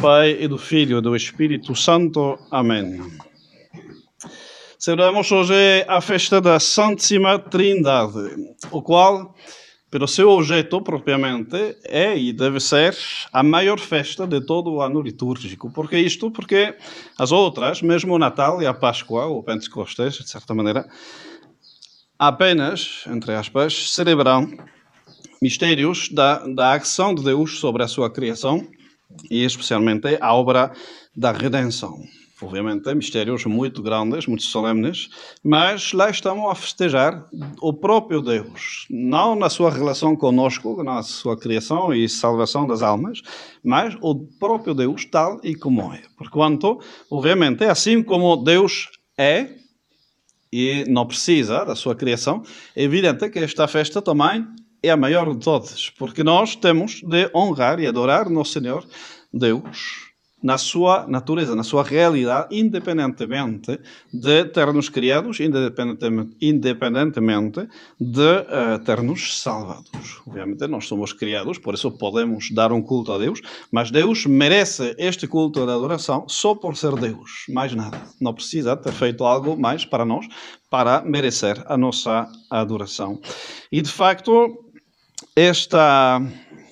Pai e do Filho e do Espírito Santo. Amém. Celebramos hoje a festa da Santíssima Trindade, o qual, pelo seu objeto propriamente, é e deve ser a maior festa de todo o ano litúrgico. Por que isto? Porque as outras, mesmo o Natal e a Páscoa, ou Pentecostes, de certa maneira, apenas, entre aspas, celebram mistérios da, da ação de Deus sobre a sua criação e especialmente a obra da redenção. Obviamente, mistérios muito grandes, muito solenes, mas lá estamos a festejar o próprio Deus, não na sua relação conosco, na sua criação e salvação das almas, mas o próprio Deus tal e como é. Porquanto, obviamente, assim como Deus é e não precisa da sua criação, é evidente que esta festa também é a maior de todas, porque nós temos de honrar e adorar nosso Senhor Deus na sua natureza, na sua realidade, independentemente de ter-nos criados, independentemente, independentemente de uh, ter-nos salvados. Obviamente, nós somos criados, por isso podemos dar um culto a Deus, mas Deus merece este culto de adoração só por ser Deus, mais nada. Não precisa ter feito algo mais para nós para merecer a nossa adoração. E de facto, esta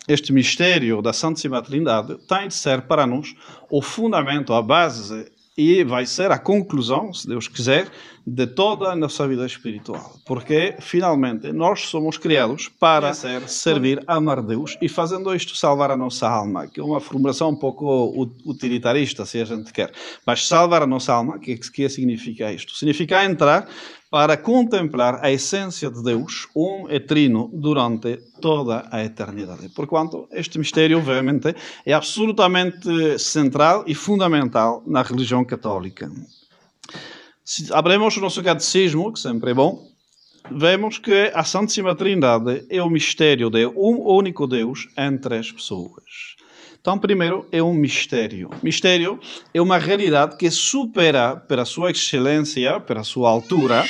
este mistério da Santíssima Trindade tem de ser para nós o fundamento, a base e vai ser a conclusão, se Deus quiser, de toda a nossa vida espiritual. Porque, finalmente, nós somos criados para ser, servir, amar Deus e, fazendo isto, salvar a nossa alma, que é uma formulação um pouco utilitarista, se a gente quer. Mas salvar a nossa alma, o que, que significa isto? Significa entrar para contemplar a essência de Deus, um e trino, durante toda a eternidade. Porquanto este mistério, obviamente, é absolutamente central e fundamental na religião católica. Se abrimos o nosso catecismo, que sempre é bom, vemos que a Santíssima Trindade é o mistério de um único Deus em três pessoas. Então, primeiro, é um mistério. Mistério é uma realidade que supera, pela sua excelência, pela sua altura,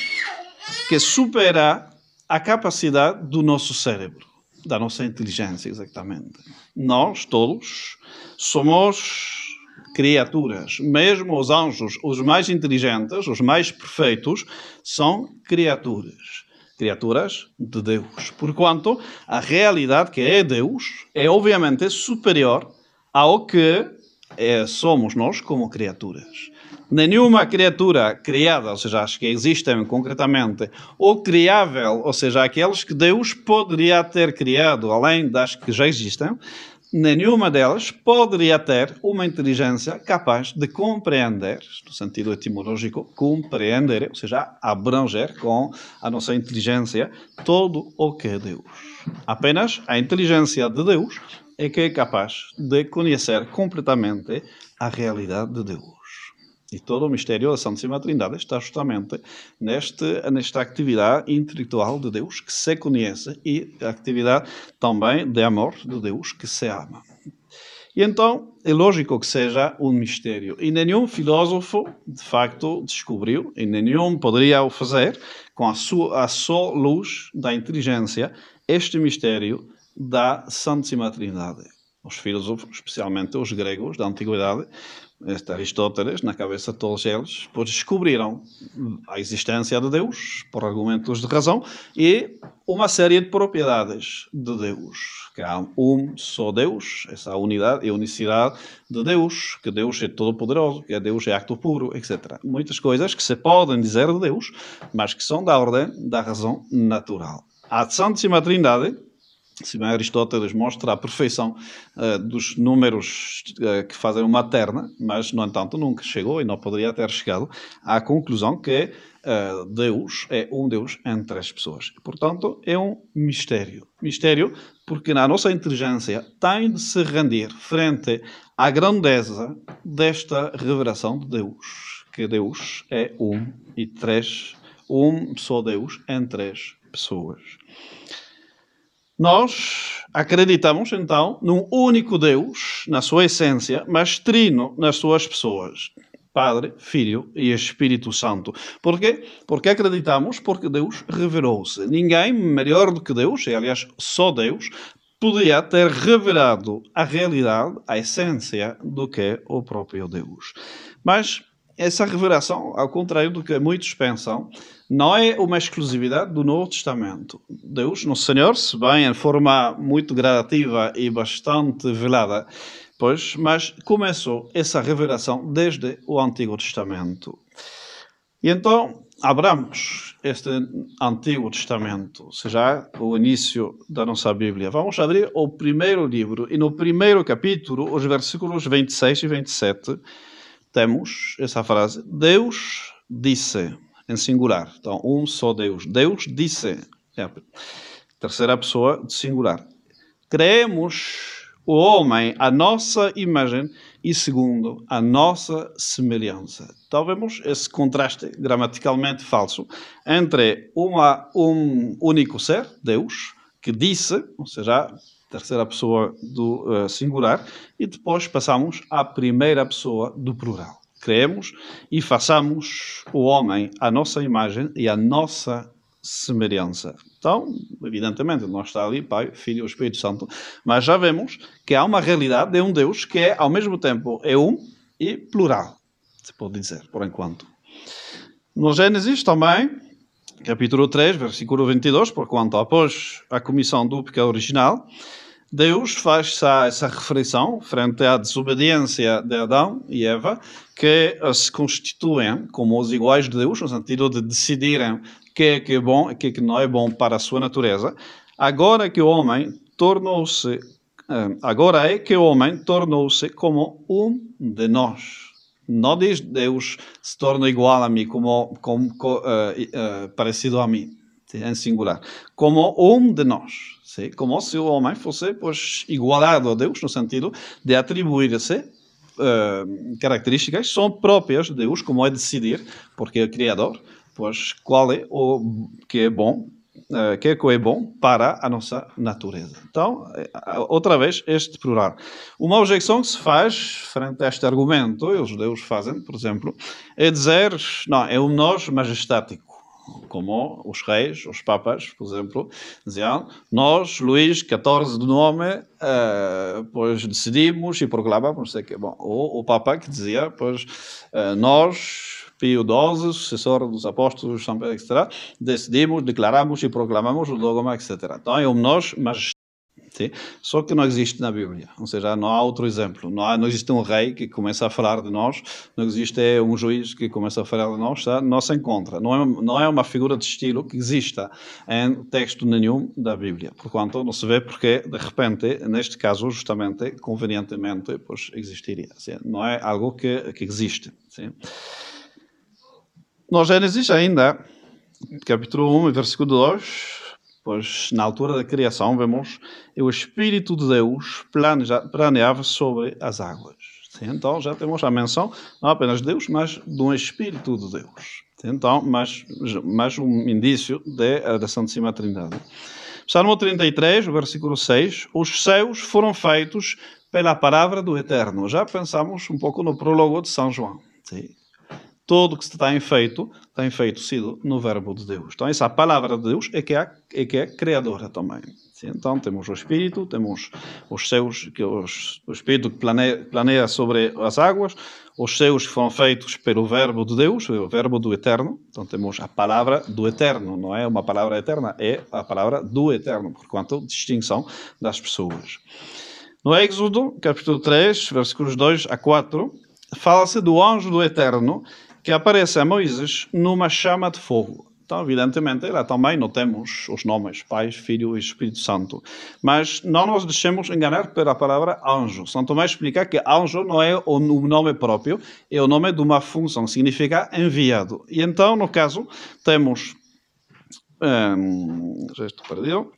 que supera a capacidade do nosso cérebro, da nossa inteligência, exatamente. Nós, todos, somos criaturas. Mesmo os anjos, os mais inteligentes, os mais perfeitos, são criaturas. Criaturas de Deus. Porquanto a realidade que é Deus é obviamente superior ao que é, somos nós como criaturas. Nenhuma criatura criada, ou seja, as que existem concretamente, ou criável, ou seja, aqueles que Deus poderia ter criado além das que já existem, nenhuma delas poderia ter uma inteligência capaz de compreender, no sentido etimológico, compreender, ou seja, abranger com a nossa inteligência todo o que é Deus. Apenas a inteligência de Deus é que é capaz de conhecer completamente a realidade de Deus. E todo o mistério da Santíssima Trindade está justamente neste, nesta atividade intelectual de Deus que se conhece e a atividade também de amor de Deus que se ama. E então é lógico que seja um mistério. E nenhum filósofo, de facto, descobriu, e nenhum poderia o fazer, com a, sua, a só luz da inteligência, este mistério da Santíssima Trindade. Os filósofos, especialmente os gregos da Antiguidade, este Aristóteles, na cabeça de todos eles, pois descobriram a existência de Deus, por argumentos de razão, e uma série de propriedades de Deus. Que há um só Deus, essa unidade e unicidade de Deus, que Deus é todo-poderoso, que Deus é acto puro, etc. Muitas coisas que se podem dizer de Deus, mas que são da ordem da razão natural. A Santíssima Trindade, bem Aristóteles mostra a perfeição uh, dos números uh, que fazem uma terna, mas, no entanto, nunca chegou e não poderia ter chegado à conclusão que uh, Deus é um Deus entre as pessoas. Portanto, é um mistério. Mistério porque na nossa inteligência tem de se render frente à grandeza desta revelação de Deus, que Deus é um e três, um só Deus em três pessoas. Nós acreditamos, então, num único Deus, na sua essência, mas trino nas suas pessoas. Padre, Filho e Espírito Santo. Por quê? Porque acreditamos porque Deus revelou-se. Ninguém melhor do que Deus, e aliás só Deus, podia ter revelado a realidade, a essência do que é o próprio Deus. Mas essa revelação, ao contrário do que muitos pensam, não é uma exclusividade do Novo Testamento. Deus, nosso Senhor, se bem em forma muito gradativa e bastante velada, pois, mas começou essa revelação desde o Antigo Testamento. E então, abramos este Antigo Testamento, seja, o início da nossa Bíblia. Vamos abrir o primeiro livro e no primeiro capítulo, os versículos 26 e 27, temos essa frase: Deus disse, em singular. Então, um só Deus. Deus disse. É terceira pessoa de singular. Creemos o homem à nossa imagem e segundo a nossa semelhança. Então vemos esse contraste gramaticalmente falso entre uma, um único ser, Deus, que disse, ou seja, terceira pessoa do uh, singular, e depois passamos à primeira pessoa do plural. Creemos e façamos o homem à nossa imagem e à nossa semelhança. Então, evidentemente, não está ali Pai, Filho e Espírito Santo, mas já vemos que há uma realidade de um Deus que é, ao mesmo tempo, é um e plural, se pode dizer, por enquanto. No Gênesis também, capítulo 3, versículo 22, porquanto após a comissão do pecado original, Deus faz essa, essa reflexão frente à desobediência de Adão e Eva, que se constituem como os iguais de Deus, no sentido de decidirem que é que é bom e que é que não é bom para a sua natureza, agora que o homem tornou-se, eh, agora é que o homem tornou-se como um de nós. Não diz Deus se torna igual a mim, como, como uh, uh, parecido a mim, em singular, como um de nós. Sim? Como se o homem fosse pois, igualado a Deus, no sentido de atribuir-se uh, características são próprias de Deus, como é decidir, porque é o Criador, pois qual é o que é bom, uh, que é que é bom para a nossa natureza. Então, eh, outra vez, este plural. Uma objeção que se faz frente a este argumento, e os judeus fazem, por exemplo, é dizer, não, é um nós majestático como os reis, os papas, por exemplo, diziam: Nós, Luís XIV do nome, uh, pois decidimos e proclamamos, sei que bom. Ou o Papa que dizia: Pois uh, nós, Pio XII, sucessor dos apóstolos, etc., decidimos, declaramos e proclamamos o dogma, etc. Então é um nós, mas Sim? Só que não existe na Bíblia. Ou seja, não há outro exemplo. Não, há, não existe um rei que começa a falar de nós, não existe um juiz que começa a falar de nós, tá? não se encontra. Não é, não é uma figura de estilo que exista em texto nenhum da Bíblia. Porquanto não se vê porque, de repente, neste caso, justamente, convenientemente, pois existiria. Sim? Não é algo que, que existe. Sim? No Gênesis ainda, capítulo 1, versículo 2, pois na altura da criação vemos o Espírito de Deus planeava sobre as águas. Então já temos a menção não apenas de Deus, mas um Espírito de Deus. Então, mais, mais um indício de, da Santíssima Trindade. Salmo 33, versículo 6, os céus foram feitos pela palavra do Eterno. Já pensamos um pouco no prólogo de São João. Sim todo o que se tem feito, tem feito sido no verbo de Deus. Então, essa palavra de Deus é que é, é, que é criadora também. Então, temos o Espírito, temos os céus, que os, o Espírito que planeia, planeia, sobre as águas, os céus que foram feitos pelo verbo de Deus, o verbo do Eterno. Então, temos a palavra do Eterno, não é uma palavra eterna, é a palavra do Eterno, por quanto distinção das pessoas. No Êxodo, capítulo 3, versículos 2 a 4, fala-se do anjo do Eterno que aparece a Moisés numa chama de fogo. Então, evidentemente, lá também não temos os nomes Pai, Filho e Espírito Santo. Mas não nos deixemos enganar pela palavra anjo. São Tomé explica que anjo não é o nome próprio, é o nome de uma função, significa enviado. E então, no caso, temos. Um, resto perdido.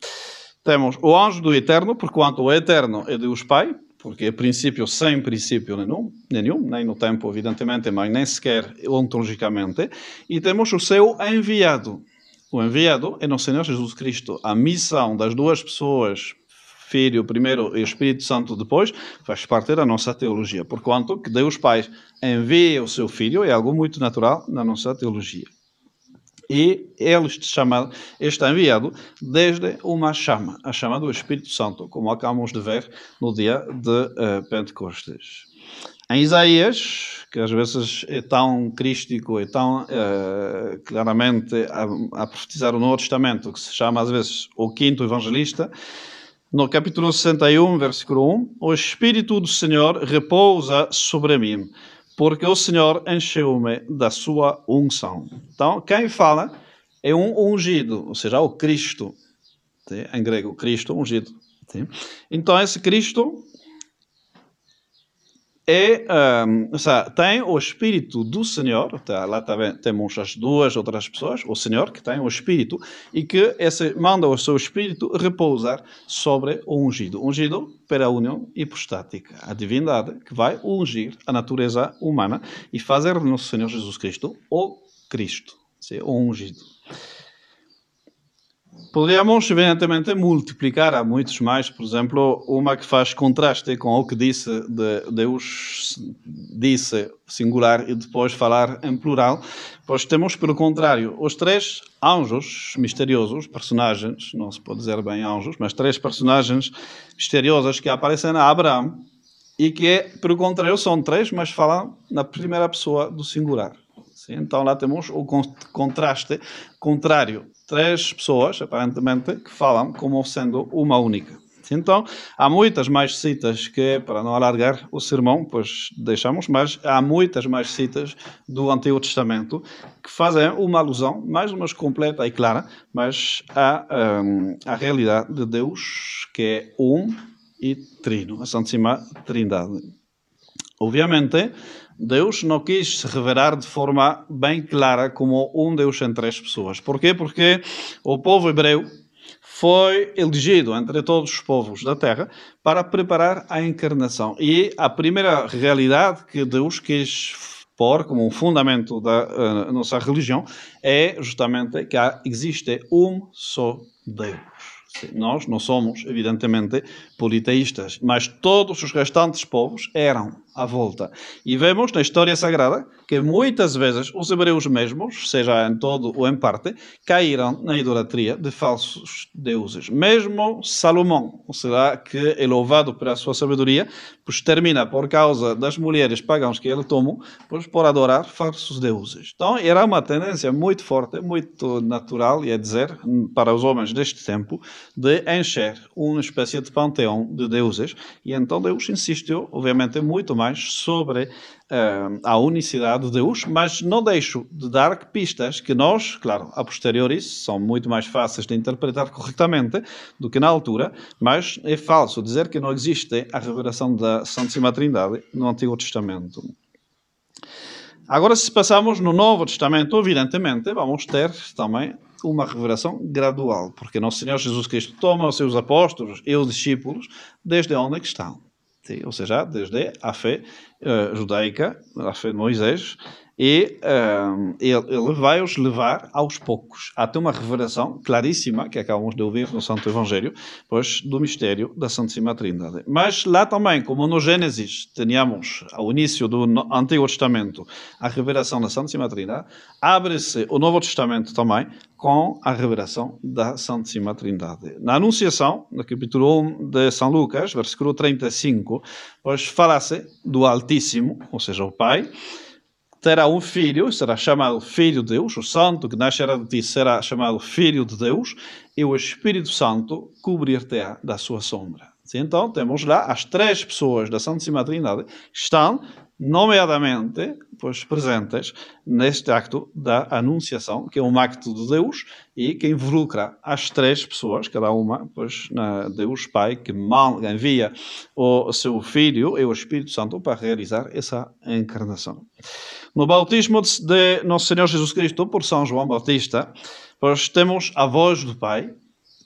Temos o anjo do Eterno, porquanto o Eterno é Deus Pai, porque é princípio sem princípio nenhum, nenhum, nem no tempo, evidentemente, mas nem sequer ontologicamente, e temos o seu enviado. O enviado é nosso Senhor Jesus Cristo. A missão das duas pessoas, Filho primeiro e Espírito Santo depois, faz parte da nossa teologia, porquanto que Deus Pai envia o seu Filho é algo muito natural na nossa teologia. E ele chama, está enviado desde uma chama, a chama do Espírito Santo, como acabamos de ver no dia de uh, Pentecostes. Em Isaías, que às vezes é tão crístico, é tão uh, claramente a, a profetizar o Novo Testamento, que se chama às vezes o quinto evangelista, no capítulo 61, versículo 1, o Espírito do Senhor repousa sobre mim, porque o Senhor encheu-me da sua unção. Então, quem fala é um ungido, ou seja, o Cristo. Em grego, Cristo, ungido. Então, esse Cristo é, um, seja, tem o Espírito do Senhor, tá, lá também temos as duas outras pessoas, o Senhor que tem o Espírito e que esse, manda o seu Espírito repousar sobre o ungido. Ungido para a união hipostática, a divindade que vai ungir a natureza humana e fazer do nosso Senhor Jesus Cristo o Cristo, o ungido. Poderíamos, evidentemente, multiplicar a muitos mais. Por exemplo, uma que faz contraste com o que disse de Deus disse singular e depois falar em plural. Pois temos, pelo contrário, os três anjos misteriosos, personagens, não se pode dizer bem anjos, mas três personagens misteriosas que aparecem a Abraão e que, pelo contrário, são três, mas falam na primeira pessoa do singular. Então lá temos o contraste contrário três pessoas, aparentemente, que falam como sendo uma única. Então, há muitas mais citas que, para não alargar o sermão, pois deixamos, mas há muitas mais citas do Antigo Testamento que fazem uma alusão, mais ou menos completa e clara, mas à, um, à realidade de Deus, que é um e trino, a Santíssima Trindade. Obviamente, Deus não quis se revelar de forma bem clara como um Deus em três pessoas. Por quê? Porque o povo hebreu foi elegido entre todos os povos da terra para preparar a encarnação. E a primeira realidade que Deus quis pôr como um fundamento da uh, nossa religião é justamente que existe um só Deus. Nós não somos, evidentemente, politeístas, mas todos os restantes povos eram à volta. E vemos na história sagrada que muitas vezes os hebreus mesmos, seja em todo ou em parte, caíram na idolatria de falsos deuses. Mesmo Salomão, será que é louvado pela sua sabedoria, pois termina por causa das mulheres pagãs que ele tomou, pois por adorar falsos deuses. Então era uma tendência muito forte, muito natural, e é dizer, para os homens deste tempo, de encher uma espécie de panteão de deuses. E então Deus insistiu, obviamente, muito mais sobre uh, a unicidade de Deus, mas não deixo de dar pistas que nós, claro, a posteriori, são muito mais fáceis de interpretar corretamente do que na altura, mas é falso dizer que não existe a revelação da Santíssima Trindade no Antigo Testamento. Agora, se passamos no Novo Testamento, evidentemente, vamos ter também uma revelação gradual, porque nosso Senhor Jesus Cristo toma os seus apóstolos e os discípulos desde onde é estão. Ou seja, desde a fé uh, judaica, a fé de Moisés, e uh, ele, ele vai-os levar aos poucos até uma revelação claríssima que acabamos de ouvir no Santo Evangelho, pois do mistério da Santíssima Trindade. Mas lá também, como no Gênesis teníamos ao início do Antigo Testamento a revelação da Santíssima Trindade, abre-se o Novo Testamento também com a revelação da Santíssima Trindade. Na Anunciação, no capítulo 1 de São Lucas, versículo 35, pois fala-se do Altíssimo, ou seja, o Pai, terá um filho, será chamado Filho de Deus, o Santo que nascerá de ti será chamado Filho de Deus, e o Espírito Santo cobrir-te-á da sua sombra. Então, temos lá as três pessoas da Santíssima Trindade que estão, nomeadamente, pois, presentes neste acto da Anunciação, que é um acto de Deus e que involucra as três pessoas, cada uma, pois, na Deus Pai, que envia o seu Filho e o Espírito Santo para realizar essa encarnação. No bautismo de Nosso Senhor Jesus Cristo por São João Batista, pois temos a voz do Pai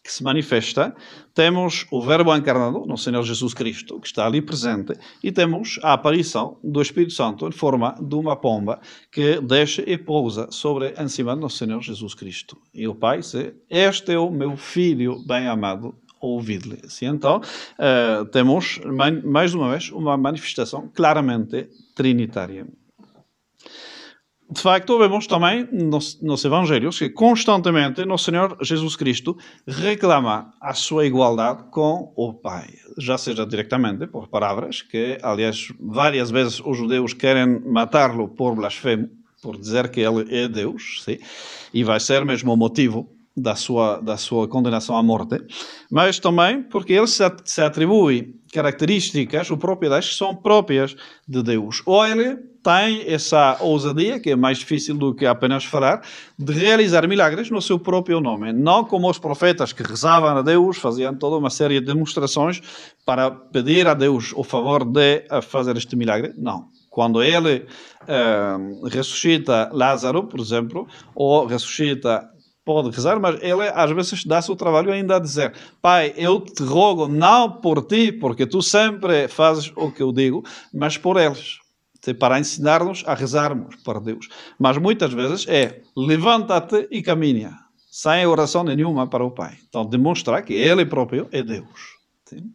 que se manifesta, temos o Verbo encarnado, Nosso Senhor Jesus Cristo, que está ali presente, e temos a aparição do Espírito Santo em forma de uma pomba que desce e pousa sobre em cima Nosso Senhor Jesus Cristo. E o Pai diz: Este é o meu filho bem amado, ouvi-lhe. Então, uh, temos mais uma vez uma manifestação claramente trinitária. De facto, vemos também nos, nos Evangelhos que constantemente nosso Senhor Jesus Cristo reclama a sua igualdade com o Pai. Já seja diretamente por palavras, que, aliás, várias vezes os judeus querem matá-lo por blasfemo, por dizer que ele é Deus, sim? e vai ser mesmo o motivo da sua, da sua condenação à morte, mas também porque ele se, atribui características ou propriedades que são próprias de Deus. Ou ele tem essa ousadia, que é mais difícil do que apenas falar, de realizar milagres no seu próprio nome. Não como os profetas que rezavam a Deus, faziam toda uma série de demonstrações para pedir a Deus o favor de fazer este milagre. Não. Quando ele uh, ressuscita Lázaro, por exemplo, ou ressuscita pode rezar, mas ele às vezes dá-se o trabalho ainda a dizer: Pai, eu te rogo não por ti, porque tu sempre fazes o que eu digo, mas por eles. Para ensinar-nos a rezarmos para Deus. Mas muitas vezes é: levanta-te e caminha, sem oração nenhuma para o Pai. Então, demonstrar que Ele próprio é Deus. Sim?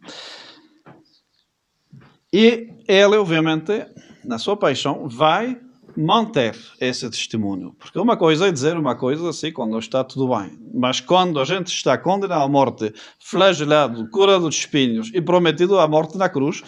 E Ele, obviamente, na sua paixão, vai manter esse testemunho. Porque uma coisa é dizer uma coisa assim quando está tudo bem. Mas quando a gente está condenado à morte, flagelado, curado de espinhos e prometido à morte na cruz,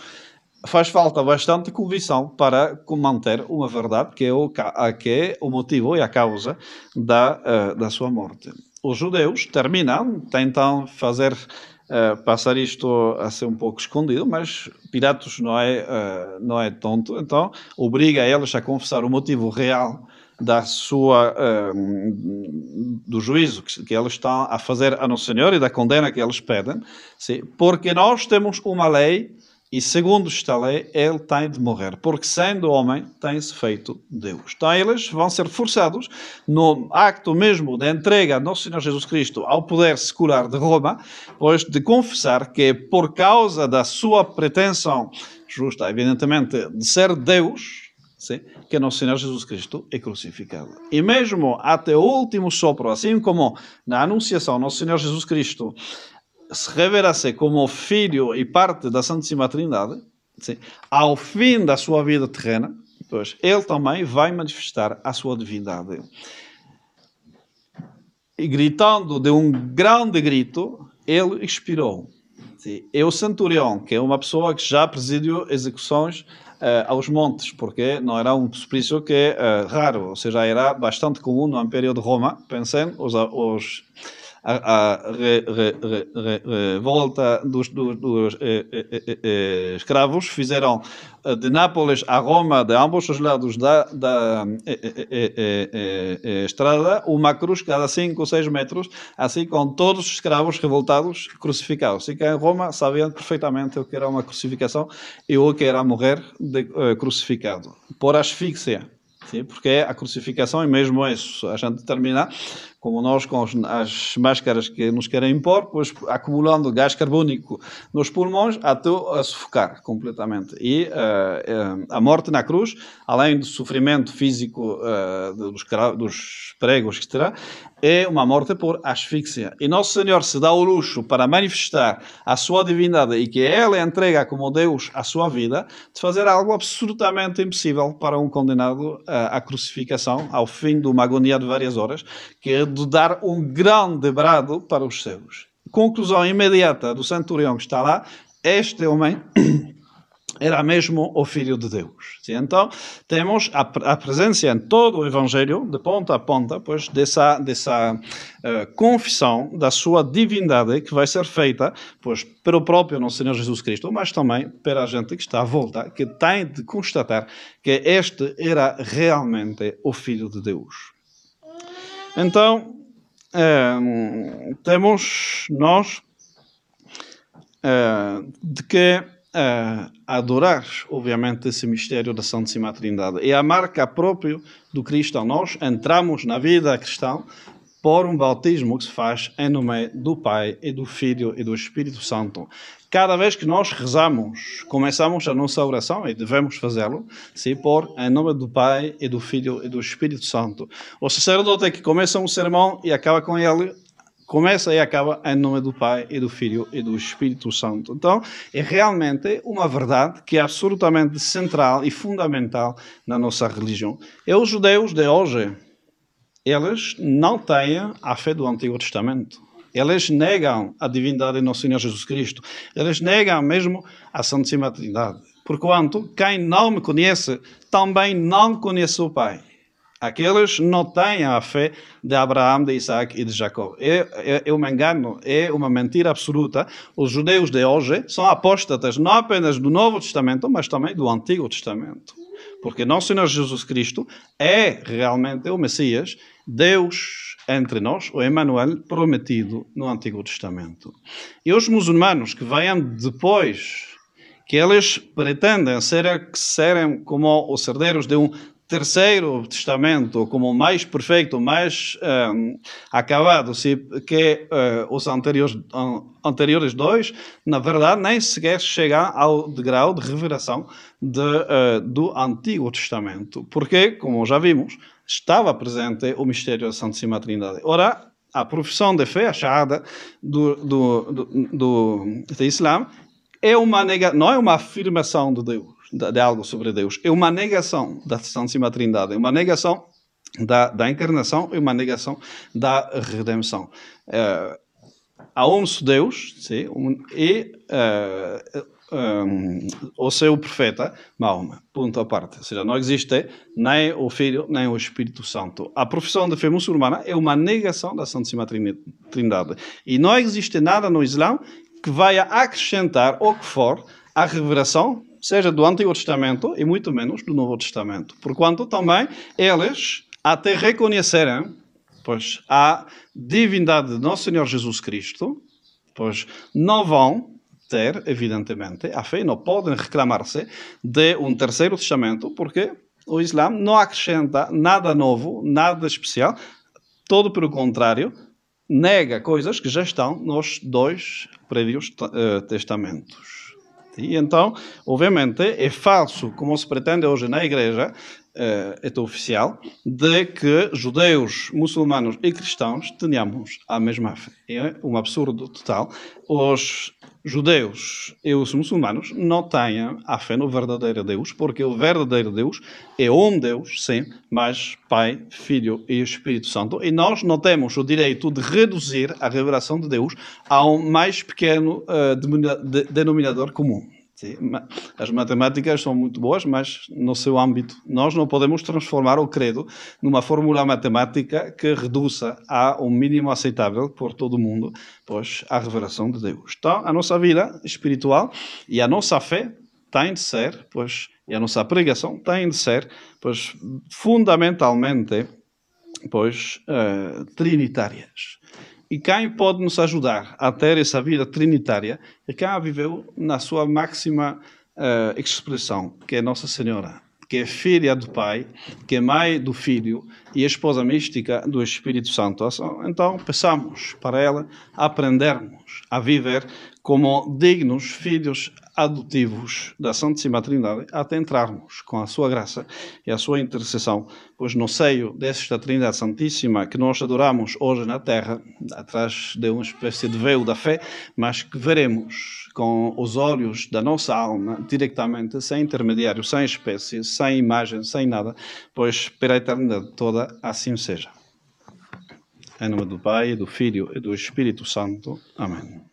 faz falta bastante convicção para manter uma verdade que é o, que é o motivo e a causa da, uh, da sua morte. Os judeus terminam, tentam fazer uh, passar isto a ser um pouco escondido, mas Pilatos não é, uh, não é tonto, então obriga eles a confessar o motivo real da sua uh, do juízo que, que eles estão a fazer a Nosso Senhor e da condena que eles pedem, sim, porque nós temos uma lei e segundo esta lei, ele tem de morrer, porque sendo homem, tem-se feito Deus. Então eles vão ser forçados, no acto mesmo de entrega de Nosso Senhor Jesus Cristo ao poder secular de Roma, pois de confessar que por causa da sua pretensão justa, evidentemente, de ser Deus, sim, que Nosso Senhor Jesus Cristo é crucificado. E mesmo até o último sopro, assim como na Anunciação, Nosso Senhor Jesus Cristo se revela-se como filho e parte da Santíssima Trindade, sim, ao fim da sua vida terrena, pois ele também vai manifestar a sua divindade. E gritando de um grande grito, ele expirou. Sim. E o centurião, que é uma pessoa que já presidiu execuções uh, aos montes, porque não era um suplício que é uh, raro, ou seja, era bastante comum no Império de Roma. Pensem, os, os a, a re, re, re, revolta dos, dos, dos eh, eh, eh, escravos fizeram de Nápoles a Roma, de ambos os lados da, da estrada, uma cruz cada 5 ou 6 metros, assim com todos os escravos revoltados crucificados. Assim que em Roma sabiam perfeitamente o que era uma crucificação e o que era morrer de, crucificado por asfixia. Sim, porque a crucificação é mesmo isso. A gente termina como nós com as máscaras que nos querem impor, pois acumulando gás carbônico nos pulmões até a sufocar completamente. E uh, a morte na cruz, além do sofrimento físico uh, dos, dos pregos que terá, é uma morte por asfixia. E Nosso Senhor se dá o luxo para manifestar a sua divindade e que Ele entrega como Deus a sua vida, de fazer algo absolutamente impossível para um condenado à crucificação, ao fim de uma agonia de várias horas, que de dar um grande brado para os seus. Conclusão imediata do centurião que está lá: este homem era mesmo o Filho de Deus. Então, temos a, a, presença em todo o Evangelho, de ponta a ponta, pois, dessa, dessa uh, confissão da sua divindade que vai ser feita pois, pelo próprio nosso Senhor Jesus Cristo, mas também pela gente que está à volta, que tem de constatar que este era realmente o Filho de Deus. Então, uh, temos nós uh, de que a adorar, obviamente, esse mistério da Santíssima Trindade. É a marca própria do cristão. Nós entramos na vida cristã por um bautismo que se faz em nome do Pai e do Filho e do Espírito Santo. Cada vez que nós rezamos, começamos a nossa oração, e devemos fazê-lo, se por em nome do Pai e do Filho e do Espírito Santo. O sacerdote que começa um sermão e acaba com ele começa e acaba em nome do Pai e do Filho e do Espírito Santo. Então, é realmente uma verdade que é absolutamente central e fundamental na nossa religião. E os judeus de hoje, eles não têm a fé do Antigo Testamento. Eles negam a divindade de nosso Senhor Jesus Cristo. Eles negam mesmo a Santíssima Trindade. Porquanto, quem não me conhece, também não conhece o Pai. Aqueles não têm a fé de Abraão, de Isaac e de Jacó. É, é, é um engano, é uma mentira absoluta. Os judeus de hoje são apóstatas não apenas do Novo Testamento, mas também do Antigo Testamento. Porque nosso Senhor Jesus Cristo é realmente o Messias, Deus entre nós, o Emmanuel prometido no Antigo Testamento. E os muçulmanos que vêm depois, que eles pretendem ser, serem como os herdeiros de um terceiro testamento como mais perfeito, mais um, acabado, que uh, os anteriores, um, anteriores dois, na verdade, nem sequer chegam ao degrau de revelação de, uh, do Antigo Testamento. Porque, como já vimos, estava presente o mistério da Santíssima Trindade. Ora, a profissão de fé, a shahada do, do, do, do, do Islã, é uma nega, não é uma afirmação de Deus de, algo sobre Deus. É uma negação da Santíssima Trindade, é uma negação da, da encarnação e uma negação da redenção. Uh, há um Deus sim, um, e uh, um, o seu profeta, Mahoma. Ponto à parte. Ou seja, não existe nem o Filho, nem o Espírito Santo. A profissão de fé muçulmana é uma negação da Santíssima Trindade. E não existe nada no Islã que vai acrescentar o que for à revelação seja do Antigo Testamento e muito menos do Novo Testamento. Porquanto também eles até reconhecerem pois, a divindade de Nosso Senhor Jesus Cristo, pois não vão ter, evidentemente, a fé, não podem reclamar-se de um terceiro testamento, porque o Islã não acrescenta nada novo, nada especial, todo pelo contrário, nega coisas que já estão nos dois prévios uh, testamentos. E então, obviamente, é falso, como se pretende hoje na Igreja, uh, é oficial, de que judeus, muçulmanos e cristãos tenhamos a mesma fé. É um absurdo total. Os judeus e os muçulmanos não têm a fé no verdadeiro Deus, porque o verdadeiro Deus é um Deus, sim, mas Pai, Filho e Espírito Santo. E nós não temos o direito de reduzir a revelação de Deus a um mais pequeno uh, denominador comum. Sim, as matemáticas são muito boas, mas no seu âmbito. Nós não podemos transformar o credo numa fórmula matemática que reduza a um mínimo aceitável por todo o mundo, pois a revelação de Deus. Então, a nossa vida espiritual e a nossa fé tem de ser, pois, e a nossa pregação tem de ser, pois, fundamentalmente, pois, uh, trinitárias. E quem pode nos ajudar a ter essa vida trinitária é quem a viveu na sua máxima uh, expressão, que é Nossa Senhora, que é filha do Pai, que é mãe do Filho e esposa mística do Espírito Santo. Então, peçamos para ela aprendermos a viver como dignos filhos adotivos da Santíssima Trindade, até entrarmos com a sua graça e a sua intercessão, pois no seio desta Trindade Santíssima que nós adoramos hoje na terra, atrás de uma espécie de véu da fé, mas que veremos com os olhos da nossa alma, diretamente, sem intermediário, sem espécie, sem imagem, sem nada, pois pela eternidade toda assim seja. Em nome do Pai, do Filho e do Espírito Santo. Amém.